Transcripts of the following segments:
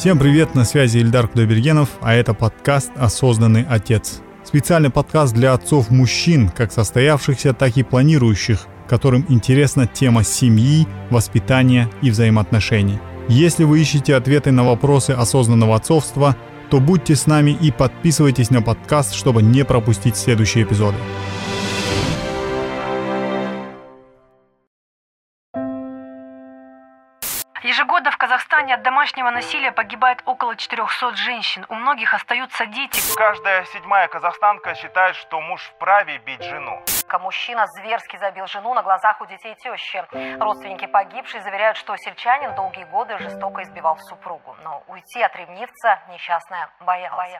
Всем привет, на связи Ильдар Кудайбергенов, а это подкаст «Осознанный отец». Специальный подкаст для отцов-мужчин, как состоявшихся, так и планирующих, которым интересна тема семьи, воспитания и взаимоотношений. Если вы ищете ответы на вопросы осознанного отцовства, то будьте с нами и подписывайтесь на подкаст, чтобы не пропустить следующие эпизоды. Казахстане от домашнего насилия погибает около 400 женщин. У многих остаются дети. Каждая седьмая казахстанка считает, что муж вправе бить жену. Мужчина зверски забил жену на глазах у детей тещи. Родственники погибшей заверяют, что сельчанин долгие годы жестоко избивал супругу. Но уйти от ревнивца несчастная боялась.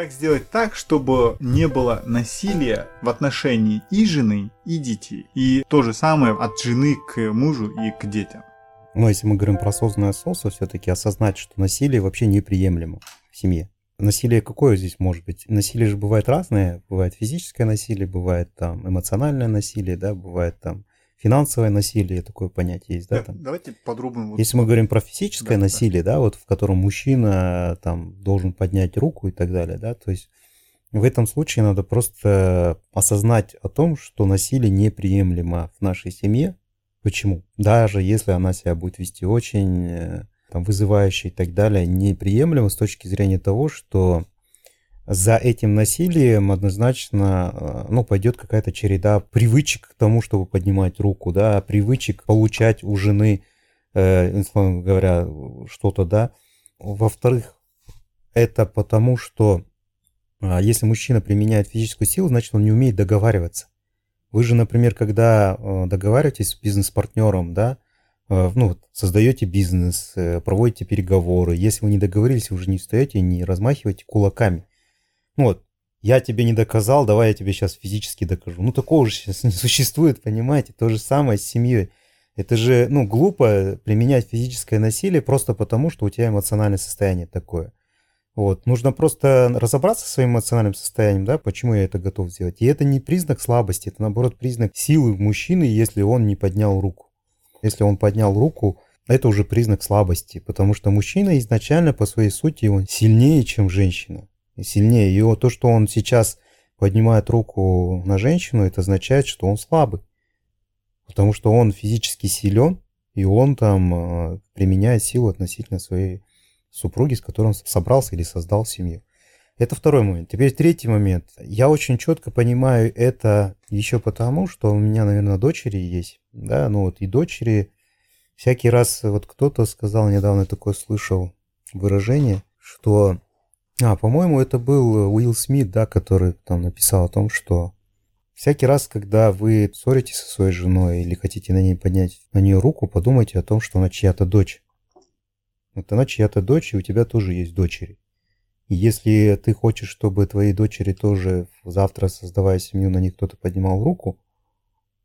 Как сделать так, чтобы не было насилия в отношении и жены, и детей? И то же самое от жены к мужу и к детям. Но если мы говорим про осознанное отцовство, все-таки осознать, что насилие вообще неприемлемо в семье. Насилие какое здесь может быть? Насилие же бывает разное. Бывает физическое насилие, бывает там эмоциональное насилие, да, бывает там финансовое насилие, такое понятие есть, да? Да, Там. Давайте подробно. вот- Если мы говорим про физическое Да, да. насилие, да, вот в котором мужчина там должен поднять руку и так далее, да, то есть в этом случае надо просто осознать о том, что насилие неприемлемо в нашей семье. Почему? Даже если она себя будет вести очень э, там, вызывающе и так далее, неприемлемо с точки зрения того, что за этим насилием однозначно э, ну, пойдет какая-то череда привычек к тому, чтобы поднимать руку, да, привычек получать у жены, э, говоря, что-то, да. Во-вторых, это потому, что а, если мужчина применяет физическую силу, значит, он не умеет договариваться. Вы же, например, когда э, договариваетесь с бизнес-партнером, да, э, ну, вот создаете бизнес, проводите переговоры, если вы не договорились, вы же не встаете не размахиваете кулаками. Вот, я тебе не доказал, давай я тебе сейчас физически докажу. Ну, такого же сейчас не существует, понимаете? То же самое с семьей. Это же, ну, глупо применять физическое насилие просто потому, что у тебя эмоциональное состояние такое. Вот. Нужно просто разобраться со своим эмоциональным состоянием, да, почему я это готов сделать. И это не признак слабости, это наоборот признак силы мужчины, если он не поднял руку. Если он поднял руку, это уже признак слабости, потому что мужчина изначально по своей сути он сильнее, чем женщина. Сильнее. И то, что он сейчас поднимает руку на женщину, это означает, что он слабый. Потому что он физически силен, и он там э, применяет силу относительно своей супруги, с которой он собрался или создал семью. Это второй момент. Теперь третий момент. Я очень четко понимаю это еще потому, что у меня, наверное, дочери есть. Да, ну вот и дочери всякий раз, вот кто-то сказал недавно такое слышал выражение, что, а, по-моему, это был Уилл Смит, да, который там написал о том, что всякий раз, когда вы ссоритесь со своей женой или хотите на ней поднять на нее руку, подумайте о том, что она чья-то дочь. Вот она чья-то дочь, и у тебя тоже есть дочери. И если ты хочешь, чтобы твои дочери тоже завтра, создавая семью, на них кто-то поднимал руку,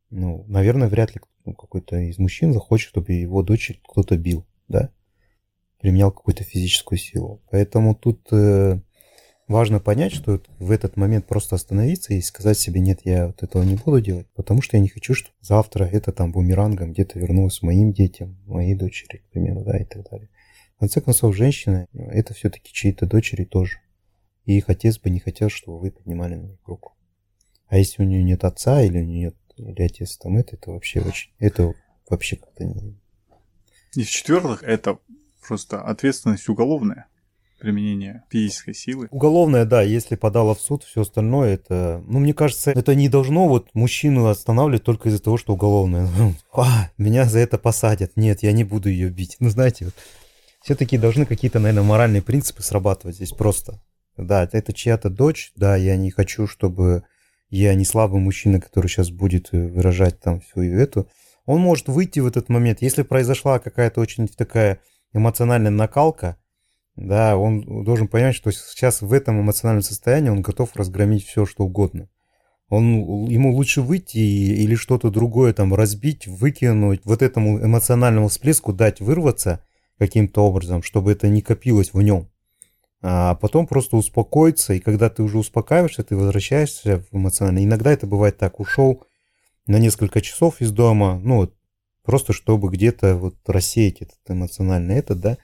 ну, наверное, вряд ли ну, какой-то из мужчин захочет, чтобы его дочери кто-то бил, да? Применял какую-то физическую силу. Поэтому тут э, важно понять, что в этот момент просто остановиться и сказать себе, нет, я вот этого не буду делать, потому что я не хочу, чтобы завтра это там бумерангом где-то вернулось моим детям, моей дочери, к примеру, да, и так далее. В конце концов, женщина – это все-таки чьи-то дочери тоже. И их отец бы не хотел, чтобы вы поднимали на них руку. А если у нее нет отца или у нее нет или отец там это, это вообще очень, это вообще как-то не... И в-четвертых, это просто ответственность уголовная. Применение физической силы. Уголовное, да, если подала в суд, все остальное, это, ну, мне кажется, это не должно вот мужчину останавливать только из-за того, что уголовное. А, меня за это посадят. Нет, я не буду ее бить. Ну, знаете, вот, все-таки должны какие-то, наверное, моральные принципы срабатывать здесь просто. Да, это чья-то дочь, да, я не хочу, чтобы я не слабый мужчина, который сейчас будет э, выражать там свою эту. Он может выйти в этот момент, если произошла какая-то очень такая эмоциональная накалка, да, он должен понимать, что сейчас в этом эмоциональном состоянии он готов разгромить все, что угодно. Он, ему лучше выйти или что-то другое там разбить, выкинуть, вот этому эмоциональному всплеску дать вырваться каким-то образом, чтобы это не копилось в нем. а потом просто успокоиться, и когда ты уже успокаиваешься, ты возвращаешься эмоционально. Иногда это бывает так, ушел на несколько часов из дома, ну, просто чтобы где-то вот рассеять этот эмоциональный этот, да,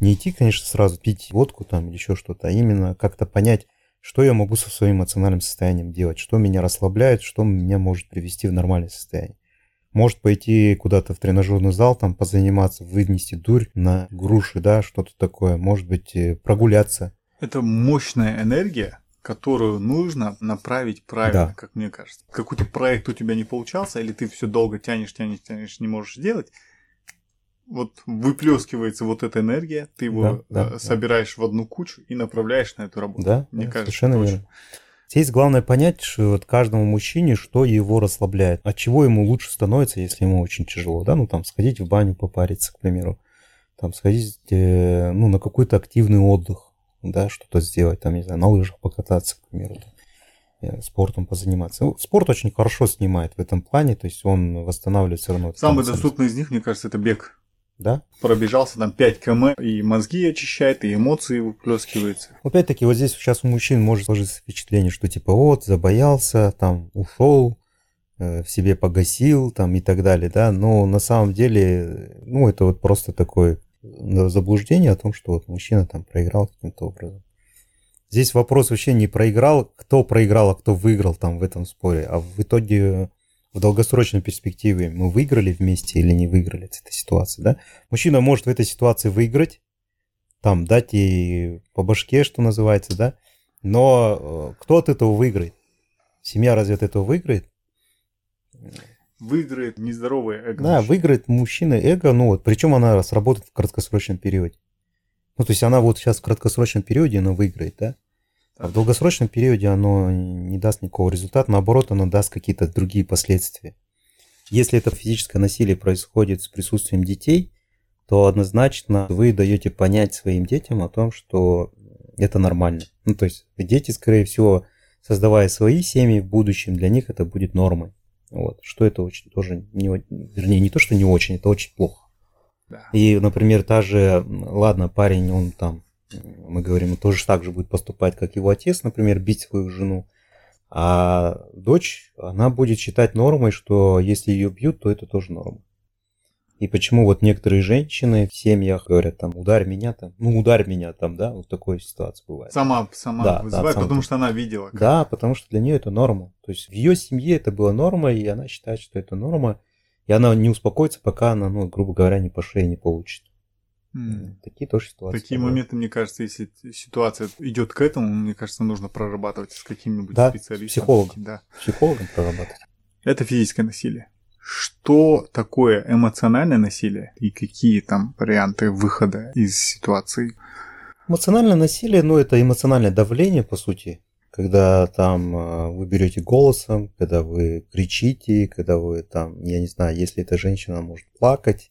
не идти, конечно, сразу пить водку там или еще что-то, а именно как-то понять, что я могу со своим эмоциональным состоянием делать, что меня расслабляет, что меня может привести в нормальное состояние. Может пойти куда-то в тренажерный зал, там позаниматься, вынести дурь на груши, да, что-то такое. Может быть, э, прогуляться. Это мощная энергия, которую нужно направить правильно, да. как мне кажется. Какой-то проект у тебя не получался, или ты все долго тянешь, тянешь, тянешь, не можешь сделать. Вот выплескивается вот эта энергия, ты его да, да, собираешь да. в одну кучу и направляешь на эту работу. Да, мне да, кажется, совершенно верно. Очень... Здесь главное понять, что вот каждому мужчине, что его расслабляет, от чего ему лучше становится, если ему очень тяжело, да, ну там сходить в баню попариться, к примеру, там сходить, э, ну, на какой-то активный отдых, да, что-то сделать, там, не знаю, на лыжах покататься, к примеру, там, э, спортом позаниматься. Ну, спорт очень хорошо снимает в этом плане, то есть он восстанавливает все равно. Самый доступный из них, мне кажется, это бег да? Пробежался там 5 км, и мозги очищает, и эмоции выплескиваются. Опять-таки, вот здесь сейчас у мужчин может сложиться впечатление, что типа вот, забоялся, там, ушел, э, в себе погасил, там, и так далее, да, но на самом деле, ну, это вот просто такое заблуждение о том, что вот мужчина там проиграл каким-то образом. Здесь вопрос вообще не проиграл, кто проиграл, а кто выиграл там в этом споре, а в итоге в долгосрочной перспективе мы выиграли вместе или не выиграли с этой ситуации, да? Мужчина может в этой ситуации выиграть, там, дать ей по башке, что называется, да? Но э, кто от этого выиграет? Семья разве от этого выиграет? Выиграет нездоровое эго. Да, выиграет мужчина эго, ну вот, причем она сработает в краткосрочном периоде. Ну, то есть она вот сейчас в краткосрочном периоде она выиграет, да? А в долгосрочном периоде оно не даст никакого результата, наоборот, оно даст какие-то другие последствия. Если это физическое насилие происходит с присутствием детей, то однозначно вы даете понять своим детям о том, что это нормально. Ну, то есть дети, скорее всего, создавая свои семьи в будущем, для них это будет нормой. Вот. Что это очень тоже, не, вернее, не то, что не очень, это очень плохо. Да. И, например, та же, ладно, парень, он там мы говорим, он тоже так же будет поступать, как его отец, например, бить свою жену. А дочь, она будет считать нормой, что если ее бьют, то это тоже норма. И почему вот некоторые женщины в семьях говорят там, ударь меня там, ну ударь меня там, да, вот такой ситуация бывает. Сама, сама да, вызывает, да, потому что она видела. Как... Да, потому что для нее это норма. То есть в ее семье это была норма, и она считает, что это норма, и она не успокоится, пока она, ну, грубо говоря, не по шее не получит. Mm. Такие тоже ситуации. Такие бывают. моменты, мне кажется, если ситуация идет к этому, мне кажется, нужно прорабатывать с каким-нибудь да, специалистом. Психологом. Да, психологом прорабатывать. Это физическое насилие. Что такое эмоциональное насилие и какие там варианты выхода из ситуации? Эмоциональное насилие, ну, это эмоциональное давление, по сути, когда там э, вы берете голосом, когда вы кричите, когда вы там, я не знаю, если эта женщина может плакать,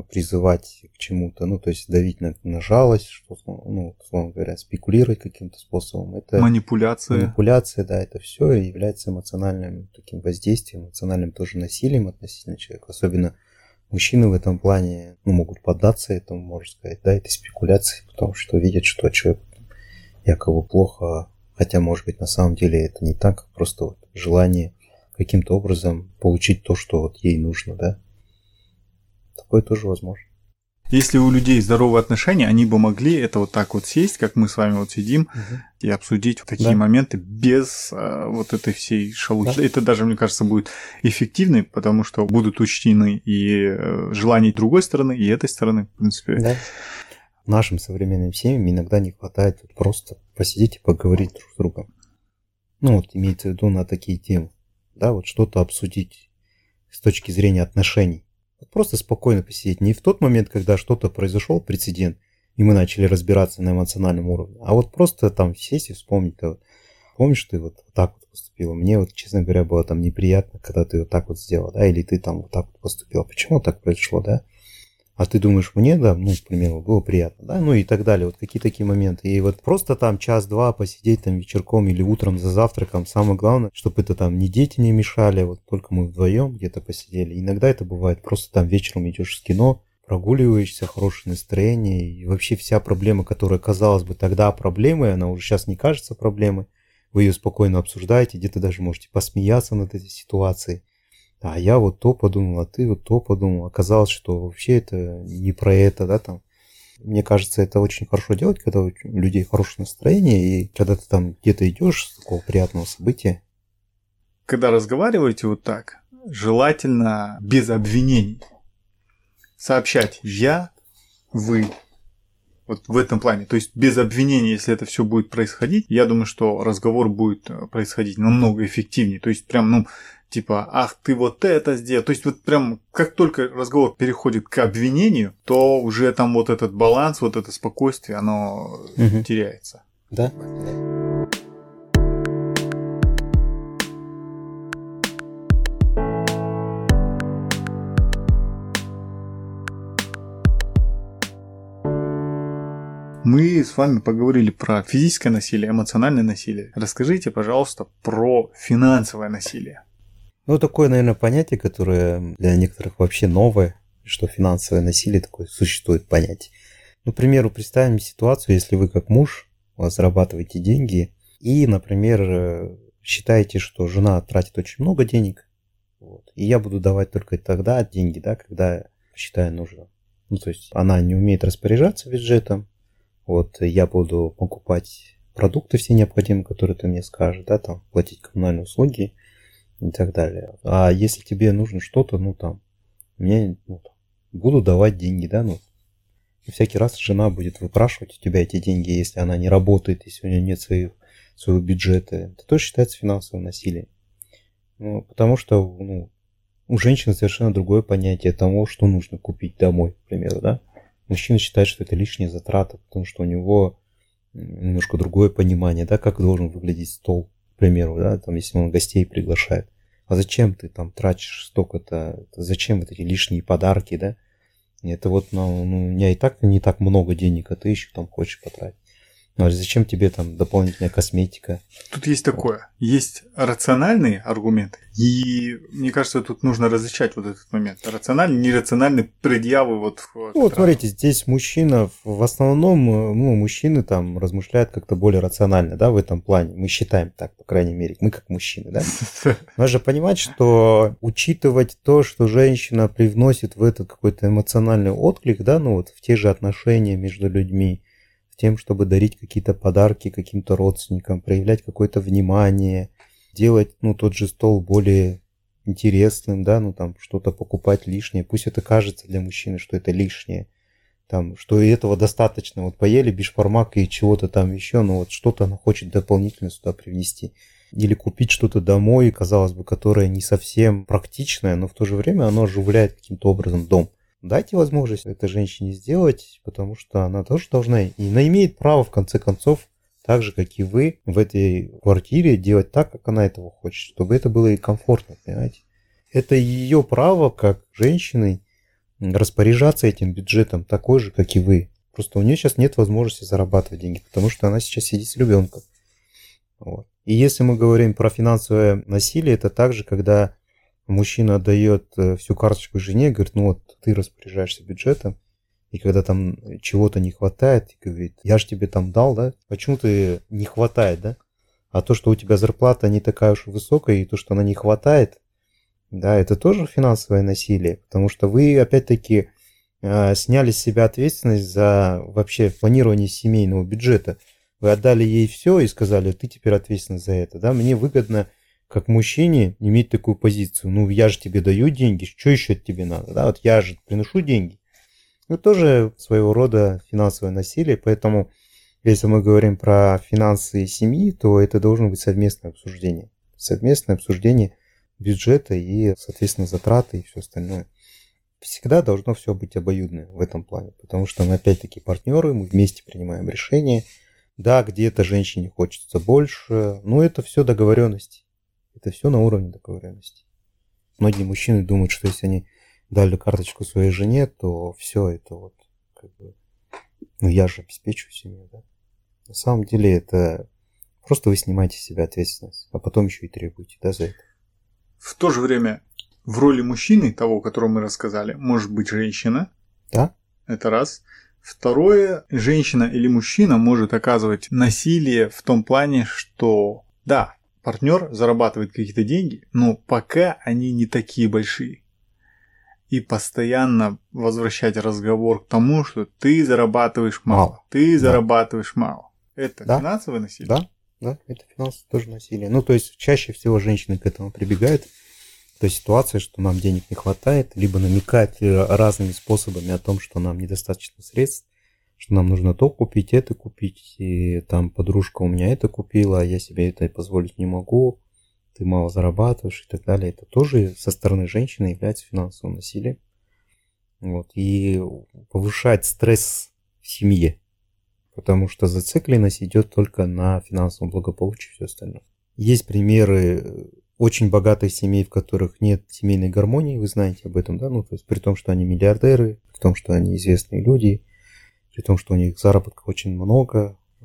призывать к чему-то, ну, то есть давить на, на жалость, что, ну, условно говоря, спекулировать каким-то способом. Это манипуляция. Манипуляция, да, это все является эмоциональным таким воздействием, эмоциональным тоже насилием относительно человека. Особенно мужчины в этом плане ну, могут поддаться этому, можно сказать, да, этой спекуляции, потому что видят, что человек якобы плохо, хотя, может быть, на самом деле это не так, просто вот желание каким-то образом получить то, что вот ей нужно, да, Такое тоже возможно. Если у людей здоровые отношения, они бы могли это вот так вот сесть, как мы с вами вот сидим, угу. и обсудить вот такие да. моменты без а, вот этой всей шелухи. Да. Это даже, мне кажется, будет эффективно, потому что будут учтены и э, желания другой стороны, и этой стороны, в принципе. Да. Нашим современным семьям иногда не хватает вот просто посидеть и поговорить друг с другом. Ну вот имеется в виду на такие темы. Да, вот что-то обсудить с точки зрения отношений Просто спокойно посидеть. Не в тот момент, когда что-то произошел, прецедент, и мы начали разбираться на эмоциональном уровне, а вот просто там сесть и вспомнить. -то. Помнишь, ты вот так вот поступила? Мне вот, честно говоря, было там неприятно, когда ты вот так вот сделала, да, или ты там вот так вот поступила. Почему так произошло, да? А ты думаешь, мне, да, ну, к примеру, было приятно, да, ну и так далее, вот какие такие моменты. И вот просто там час-два посидеть там вечерком или утром за завтраком, самое главное, чтобы это там не дети не мешали, вот только мы вдвоем где-то посидели. Иногда это бывает, просто там вечером идешь в кино, прогуливаешься, хорошее настроение, и вообще вся проблема, которая казалась бы тогда проблемой, она уже сейчас не кажется проблемой, вы ее спокойно обсуждаете, где-то даже можете посмеяться над этой ситуацией. А я вот то подумал, а ты вот то подумал. Оказалось, что вообще это не про это, да, там. Мне кажется, это очень хорошо делать, когда у людей хорошее настроение, и когда ты там где-то идешь с такого приятного события. Когда разговариваете вот так, желательно без обвинений сообщать «я», «вы», вот в этом плане. То есть без обвинения, если это все будет происходить, я думаю, что разговор будет э, происходить намного эффективнее. То есть прям, ну, типа, ах, ты вот это сделал. То есть вот прям, как только разговор переходит к обвинению, то уже там вот этот баланс, вот это спокойствие, оно угу. теряется. Да. Мы с вами поговорили про физическое насилие, эмоциональное насилие. Расскажите, пожалуйста, про финансовое насилие. Ну, такое, наверное, понятие, которое для некоторых вообще новое, что финансовое насилие такое существует понятие. Ну, к примеру, представим ситуацию, если вы как муж зарабатываете деньги и, например, считаете, что жена тратит очень много денег, вот, и я буду давать только тогда деньги, да, когда считаю нужно. Ну, то есть она не умеет распоряжаться бюджетом, вот я буду покупать продукты все необходимые, которые ты мне скажешь, да, там, платить коммунальные услуги и так далее. А если тебе нужно что-то, ну, там, мне, ну, буду давать деньги, да, ну, и всякий раз жена будет выпрашивать у тебя эти деньги, если она не работает, если у нее нет своих, своего бюджета. Это тоже считается финансовым насилием. Ну, потому что, ну, у женщины совершенно другое понятие того, что нужно купить домой, к примеру, да. Мужчина считает, что это лишняя затрата, потому что у него немножко другое понимание, да, как должен выглядеть стол, к примеру, да, там, если он гостей приглашает. А зачем ты там тратишь столько-то, зачем вот эти лишние подарки, да? Это вот, ну, ну, у меня и так не так много денег, а ты еще там хочешь потратить. Ну, а зачем тебе там дополнительная косметика? Тут есть такое. Есть рациональные аргументы. И мне кажется, тут нужно различать вот этот момент. Рациональный, нерациональный предъявы вот. Ну, вот смотрите, здесь мужчина, в основном, ну, мужчины там размышляют как-то более рационально, да, в этом плане. Мы считаем так, по крайней мере, мы как мужчины, да. Нужно понимать, что учитывать то, что женщина привносит в этот какой-то эмоциональный отклик, да, ну вот в те же отношения между людьми, тем, чтобы дарить какие-то подарки каким-то родственникам, проявлять какое-то внимание, делать, ну, тот же стол более интересным, да, ну, там, что-то покупать лишнее. Пусть это кажется для мужчины, что это лишнее, там, что и этого достаточно. Вот поели бишпармак и чего-то там еще, но вот что-то она хочет дополнительно сюда привнести. Или купить что-то домой, казалось бы, которое не совсем практичное, но в то же время оно оживляет каким-то образом дом. Дайте возможность этой женщине сделать, потому что она тоже должна, и она имеет право, в конце концов, так же, как и вы, в этой квартире делать так, как она этого хочет, чтобы это было и комфортно, понимаете? Это ее право, как женщины, распоряжаться этим бюджетом такой же, как и вы. Просто у нее сейчас нет возможности зарабатывать деньги, потому что она сейчас сидит с ребенком. Вот. И если мы говорим про финансовое насилие, это также, когда мужчина отдает э, всю карточку жене, говорит, ну вот ты распоряжаешься бюджетом, и когда там чего-то не хватает, говорит, я же тебе там дал, да, почему ты не хватает, да? А то, что у тебя зарплата не такая уж высокая, и то, что она не хватает, да, это тоже финансовое насилие, потому что вы, опять-таки, э, сняли с себя ответственность за вообще планирование семейного бюджета. Вы отдали ей все и сказали, ты теперь ответственна за это, да, мне выгодно как мужчине иметь такую позицию. Ну, я же тебе даю деньги, что еще тебе надо? Да, вот я же приношу деньги. Ну, тоже своего рода финансовое насилие, поэтому если мы говорим про финансы семьи, то это должно быть совместное обсуждение. Совместное обсуждение бюджета и, соответственно, затраты и все остальное. Всегда должно все быть обоюдно в этом плане, потому что мы опять-таки партнеры, мы вместе принимаем решения. Да, где-то женщине хочется больше, но это все договоренности. Это все на уровне договоренности. Многие мужчины думают, что если они дали карточку своей жене, то все это вот как бы, ну я же обеспечу семью, да. На самом деле это просто вы снимаете с себя ответственность, а потом еще и требуете, да, за это. В то же время в роли мужчины, того, которого мы рассказали, может быть женщина, Да. Это раз. Второе, женщина или мужчина может оказывать насилие в том плане, что да, партнер зарабатывает какие-то деньги, но пока они не такие большие. И постоянно возвращать разговор к тому, что ты зарабатываешь мало, Мало. ты Да. зарабатываешь мало. Это Да. финансовое насилие? Да, да, это финансовое тоже насилие. Ну, то есть чаще всего женщины к этому прибегают. То есть ситуация, что нам денег не хватает, либо намекать э, разными способами о том, что нам недостаточно средств, что нам нужно то купить, это купить, и там подружка у меня это купила, а я себе это позволить не могу, ты мало зарабатываешь и так далее. Это тоже со стороны женщины является финансовым насилием. Вот. И повышать стресс в семье, потому что зацикленность идет только на финансовом благополучии и все остальное. Есть примеры очень богатых семей, в которых нет семейной гармонии, вы знаете об этом, да, ну, то есть при том, что они миллиардеры, при том, что они известные люди, при том, что у них заработка очень много, э,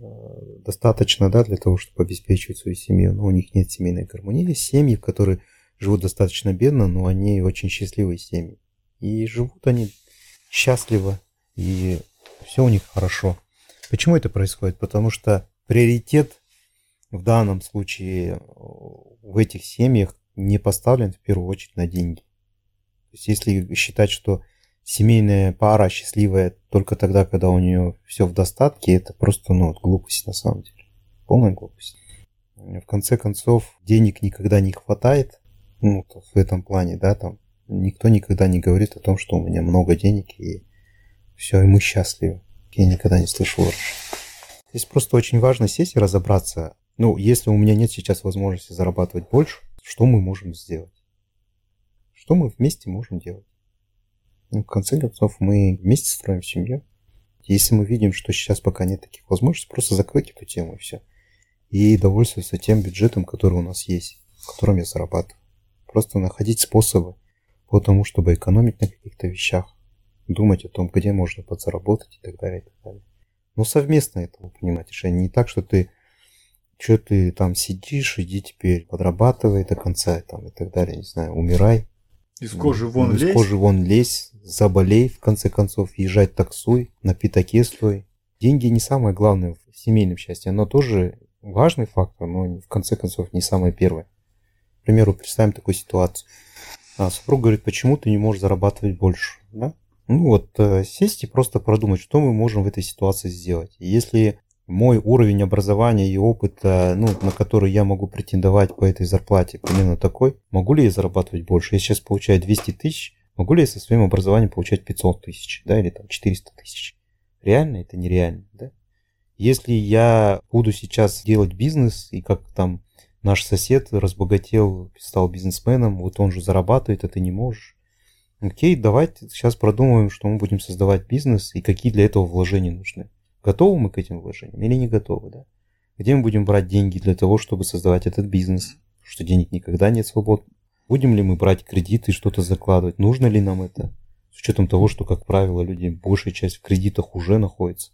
достаточно, да, для того, чтобы обеспечивать свою семью, но у них нет семейной гармонии. Есть семьи, которые живут достаточно бедно, но они очень счастливые семьи. И живут они счастливо, и все у них хорошо. Почему это происходит? Потому что приоритет в данном случае э, в этих семьях не поставлен в первую очередь на деньги. То есть если считать, что семейная пара счастливая только тогда, когда у нее все в достатке, это просто ну, глупость на самом деле. Полная глупость. В конце концов, денег никогда не хватает, ну, в этом плане, да, там никто никогда не говорит о том, что у меня много денег и все, и мы счастливы. Я никогда не слышал раньше. Здесь просто очень важно сесть и разобраться. Ну, если у меня нет сейчас возможности зарабатывать больше, что мы можем сделать? Что мы вместе можем делать? Ну, в конце концов, мы вместе строим семью. Если мы видим, что сейчас пока нет таких возможностей, просто закрыть эту тему и все. И довольствоваться тем бюджетом, который у нас есть, которым я зарабатываю. Просто находить способы по тому, чтобы экономить на каких-то вещах, думать о том, где можно подзаработать и так далее, и так далее. Но совместно это понимаете, решение. Не так, что ты что ты там сидишь, иди теперь подрабатывай до конца там, и так далее, не знаю, умирай. Из кожи вон Из лезь. кожи вон лезь, заболей, в конце концов, езжать таксуй, на пятаке стой. Деньги не самое главное в семейном счастье, оно тоже важный фактор, но в конце концов не самое первое. К примеру, представим такую ситуацию. А, супруг говорит, почему ты не можешь зарабатывать больше, да? Ну вот, э, сесть и просто продумать, что мы можем в этой ситуации сделать. И если мой уровень образования и опыта, ну, на который я могу претендовать по этой зарплате, примерно такой, могу ли я зарабатывать больше? Я сейчас получаю 200 тысяч, могу ли я со своим образованием получать 500 тысяч, да, или там 400 тысяч? Реально это нереально, да? Если я буду сейчас делать бизнес, и как там наш сосед разбогател, стал бизнесменом, вот он же зарабатывает, а ты не можешь. Окей, давайте сейчас продумаем, что мы будем создавать бизнес и какие для этого вложения нужны. Готовы мы к этим вложениям или не готовы, да? Где мы будем брать деньги для того, чтобы создавать этот бизнес? Что денег никогда нет свободно. Будем ли мы брать кредиты и что-то закладывать? Нужно ли нам это? С учетом того, что, как правило, люди, большая часть в кредитах уже находится.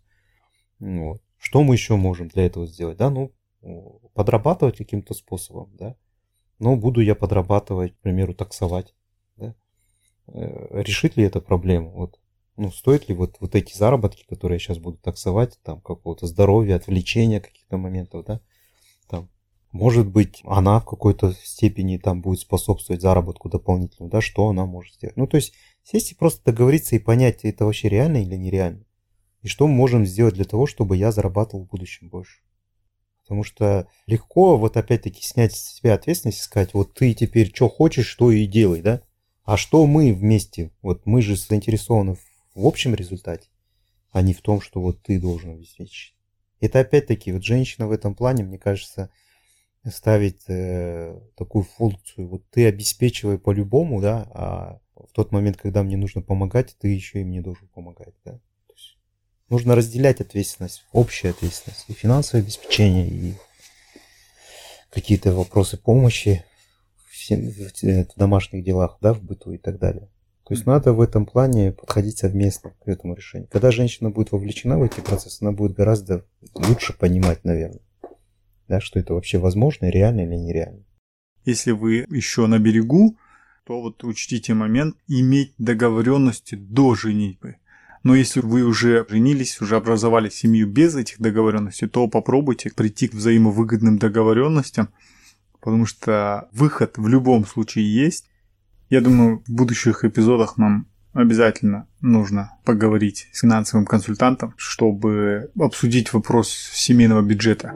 Ну Вот. Что мы еще можем для этого сделать? Да, ну, подрабатывать каким-то способом, да. Но буду я подрабатывать, к примеру, таксовать, да. Э, Решит ли это проблему? Вот. Ну, стоит ли вот, вот эти заработки, которые я сейчас буду таксовать, там, какого-то здоровья, отвлечения каких-то моментов, да, там, может быть, она в какой-то степени там будет способствовать заработку дополнительному, да, что она может сделать. Ну, то есть, сесть и просто договориться и понять, это вообще реально или нереально. И что мы можем сделать для того, чтобы я зарабатывал в будущем больше. Потому что легко вот опять-таки снять с себя ответственность и сказать, вот ты теперь что хочешь, что и делай, да? А что мы вместе? Вот мы же заинтересованы в общем результате, а не в том, что вот ты должен обеспечить. Это опять-таки, вот женщина в этом плане, мне кажется, ставить э, такую функцию, вот ты обеспечивай по-любому, да, а в тот момент, когда мне нужно помогать, ты еще и мне должен помогать, да. То есть нужно разделять ответственность, общая ответственность, и финансовое обеспечение, и какие-то вопросы помощи в, в, э, в домашних делах, да, в быту и так далее. То есть надо в этом плане подходить совместно к этому решению. Когда женщина будет вовлечена в эти процессы, она будет гораздо лучше понимать, наверное, да, что это вообще возможно, реально или нереально. Если вы еще на берегу, то вот учтите момент иметь договоренности до женитьбы. Но если вы уже женились, уже образовали семью без этих договоренностей, то попробуйте прийти к взаимовыгодным договоренностям, потому что выход в любом случае есть. Я думаю, в будущих эпизодах нам обязательно нужно поговорить с финансовым консультантом, чтобы обсудить вопрос семейного бюджета.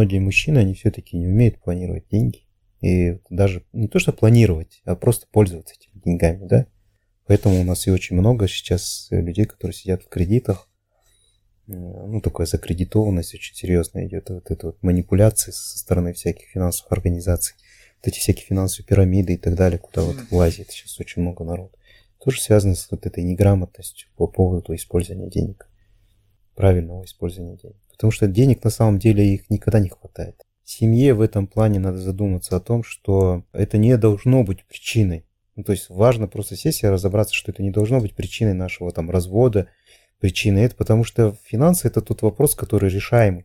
многие мужчины, они все-таки не умеют планировать деньги. И даже не то, что планировать, а просто пользоваться этими деньгами, да. Поэтому у нас и очень много сейчас людей, которые сидят в кредитах. Ну, такая закредитованность очень серьезная идет. Вот это вот манипуляции со стороны всяких финансовых организаций. Вот эти всякие финансовые пирамиды и так далее, куда вот влазит сейчас очень много народу. Тоже связано с вот этой неграмотностью по поводу использования денег. Правильного использования денег. Потому что денег на самом деле их никогда не хватает. Семье в этом плане надо задуматься о том, что это не должно быть причиной. Ну, то есть важно просто сесть и разобраться, что это не должно быть причиной нашего там развода, причиной это, потому что финансы это тот вопрос, который решаемый.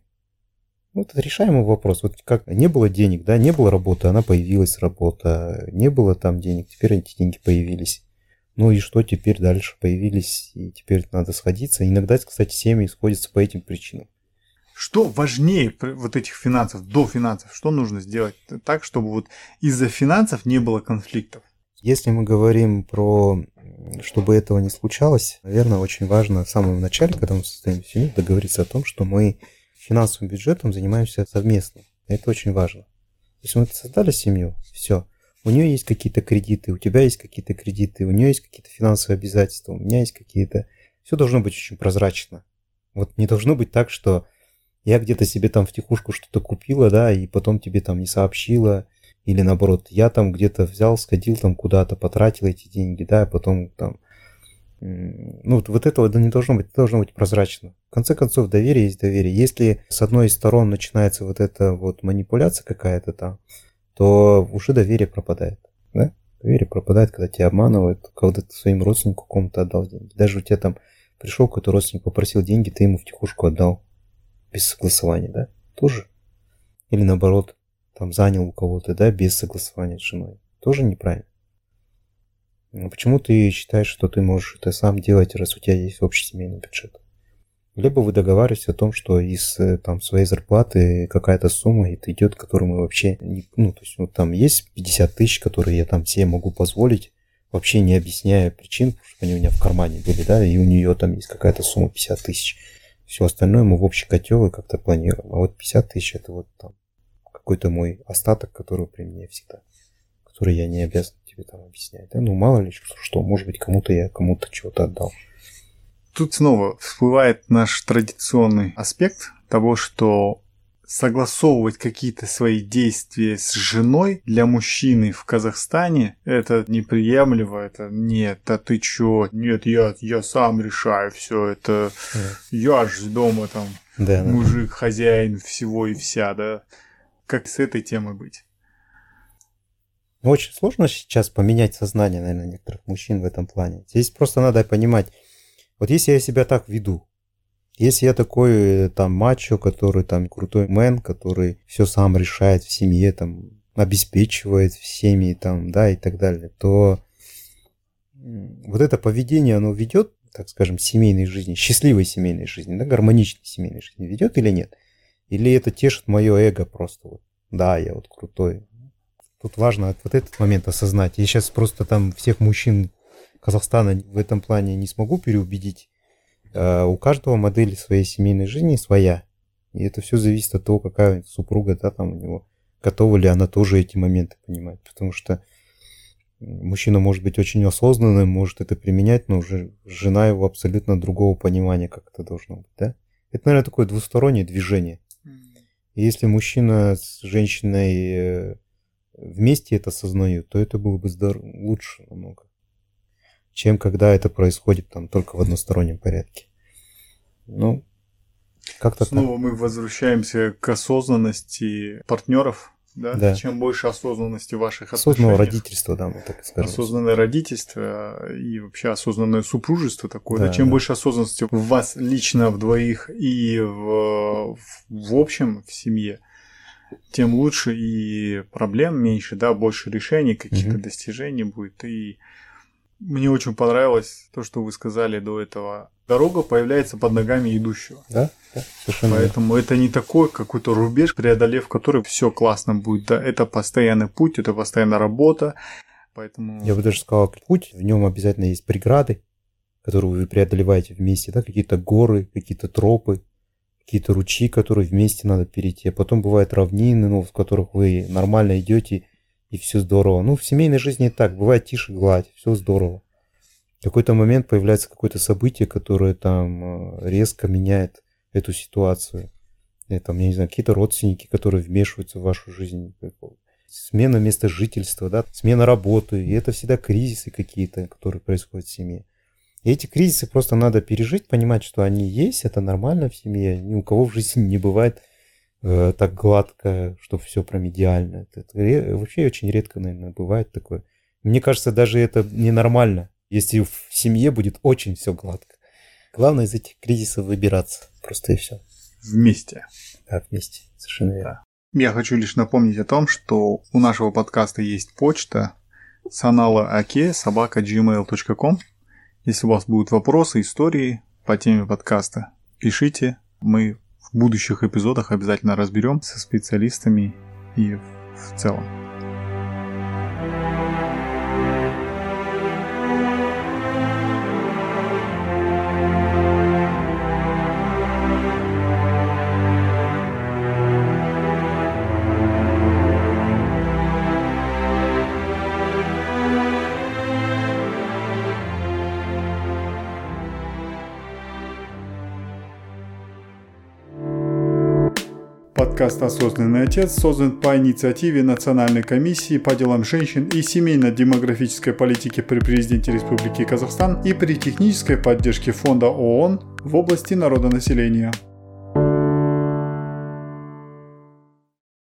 Ну, это решаемый вопрос. Вот как не было денег, да, не было работы, она появилась работа, не было там денег, теперь эти деньги появились. Ну и что теперь дальше появились, и теперь надо сходиться. Иногда, кстати, семьи сходятся по этим причинам. Что важнее вот этих финансов, до финансов? Что нужно сделать так, чтобы вот из-за финансов не было конфликтов? Если мы говорим про, чтобы этого не случалось, наверное, очень важно в самом начале, когда мы создаем семью, договориться о том, что мы финансовым бюджетом занимаемся совместно. Это очень важно. Если мы создали семью, все, у нее есть какие-то кредиты, у тебя есть какие-то кредиты, у нее есть какие-то финансовые обязательства, у меня есть какие-то... Все должно быть очень прозрачно. Вот не должно быть так, что я где-то себе там в тихушку что-то купила, да, и потом тебе там не сообщила, или наоборот, я там где-то взял, сходил там куда-то, потратил эти деньги, да, а потом там... Ну, вот, вот этого не должно быть, должно быть прозрачно. В конце концов, доверие есть доверие. Если с одной из сторон начинается вот эта вот манипуляция какая-то там, то уже доверие пропадает, да? Доверие пропадает, когда тебя обманывают, когда ты своим родственнику кому-то отдал деньги. Даже у тебя там пришел какой-то родственник, попросил деньги, ты ему в тихушку отдал без согласования, да, тоже. Или наоборот, там занял у кого-то, да, без согласования с женой. Тоже неправильно. Но почему ты считаешь, что ты можешь это сам делать, раз у тебя есть общий семейный бюджет? Либо вы договариваетесь о том, что из э, там, своей зарплаты какая-то сумма это идет, которую мы вообще не... Ну, то есть вот там есть 50 тысяч, которые я там себе могу позволить, вообще не объясняя причин, потому что они у меня в кармане были, да, и у нее там есть какая-то сумма 50 тысяч. Все остальное мы в общий котел и как-то планируем. А вот 50 тысяч это вот там какой-то мой остаток, который при мне всегда, который я не обязан тебе там объяснять. Да? Ну, мало ли что, может быть, кому-то я кому-то чего-то отдал. Тут снова всплывает наш традиционный аспект того, что согласовывать какие-то свои действия с женой для мужчины в Казахстане это неприемлемо, это нет, а ты чё, нет, я, я сам решаю все это, да. я ж дома там да, мужик, да. хозяин всего и вся, да. Как с этой темой быть? Ну, очень сложно сейчас поменять сознание, наверное, некоторых мужчин в этом плане. Здесь просто надо понимать, вот если я себя так веду, если я такой э, там мачо, который там крутой мэн, который все сам решает в семье, там обеспечивает в семье, там, да, и так далее, то вот это поведение, оно ведет, так скажем, семейной жизни, счастливой семейной жизни, да, гармоничной семейной жизни ведет или нет? Или это тешит мое эго просто вот, да, я вот крутой. Тут важно вот этот момент осознать. Я сейчас просто там всех мужчин Казахстана в этом плане не смогу переубедить, Э, у каждого модель своей семейной жизни своя. И это все зависит от того, какая супруга, да, там у него, готова ли она тоже эти моменты понимать. Потому что мужчина может быть очень осознанным, может это применять, но уже жена его абсолютно другого понимания, как это должно быть, да. Это, наверное, такое двустороннее движение. Если мужчина с женщиной э, вместе это осознают, то это было бы здор- лучше намного чем когда это происходит там только в одностороннем порядке. Ну, как-то Снова так. мы возвращаемся к осознанности партнеров да? Да. Чем больше осознанности в ваших Осознанного отношениях. родительства, да, мы так скажем. Осознанное родительство и вообще осознанное супружество такое. Да, Да, Чем да. больше осознанности в вас лично, в двоих и в, в общем в семье, тем лучше и проблем меньше, да, больше решений, каких-то Мгм. достижений будет. И мне очень понравилось то, что вы сказали до этого. Дорога появляется под ногами идущего. Да, да, совершенно верно. Поэтому это не такой какой-то рубеж, преодолев который все классно будет. Да, это постоянный путь, это постоянная работа. Поэтому Я бы даже сказал, путь, в нем обязательно есть преграды, которые вы преодолеваете вместе, да, какие-то горы, какие-то тропы, какие-то ручьи, которые вместе надо перейти. А потом бывают равнины, ну, в которых вы нормально идете, и все здорово. Ну, в семейной жизни и так, бывает тише гладь, все здорово. В какой-то момент появляется какое-то событие, которое там э, резко меняет эту ситуацию. И, там, я не знаю, какие-то родственники, которые вмешиваются в вашу жизнь. Смена места жительства, да, смена работы. И это всегда кризисы какие-то, которые происходят в семье. И эти кризисы просто надо пережить, понимать, что они есть, это нормально в семье. Ни у кого в жизни не бывает э, так гладко, что все прям идеально. Это, это вообще очень редко, наверное, бывает такое. Мне кажется, даже это ненормально, если в семье будет очень все гладко. Главное из этих кризисов выбираться. Просто и все. вместе. Да, вместе. Совершенно верно. Я хочу лишь напомнить о том, что у нашего подкаста есть почта санала аке собака gmail.com. Если у вас будут вопросы, истории по теме подкаста, пишите. Мы будущих эпизодах обязательно разберем со специалистами и в целом. Подкаст «Осознанный отец» создан по инициативе Национальной комиссии по делам женщин и семейно-демографической политики при президенте Республики Казахстан и при технической поддержке Фонда ООН в области народонаселения.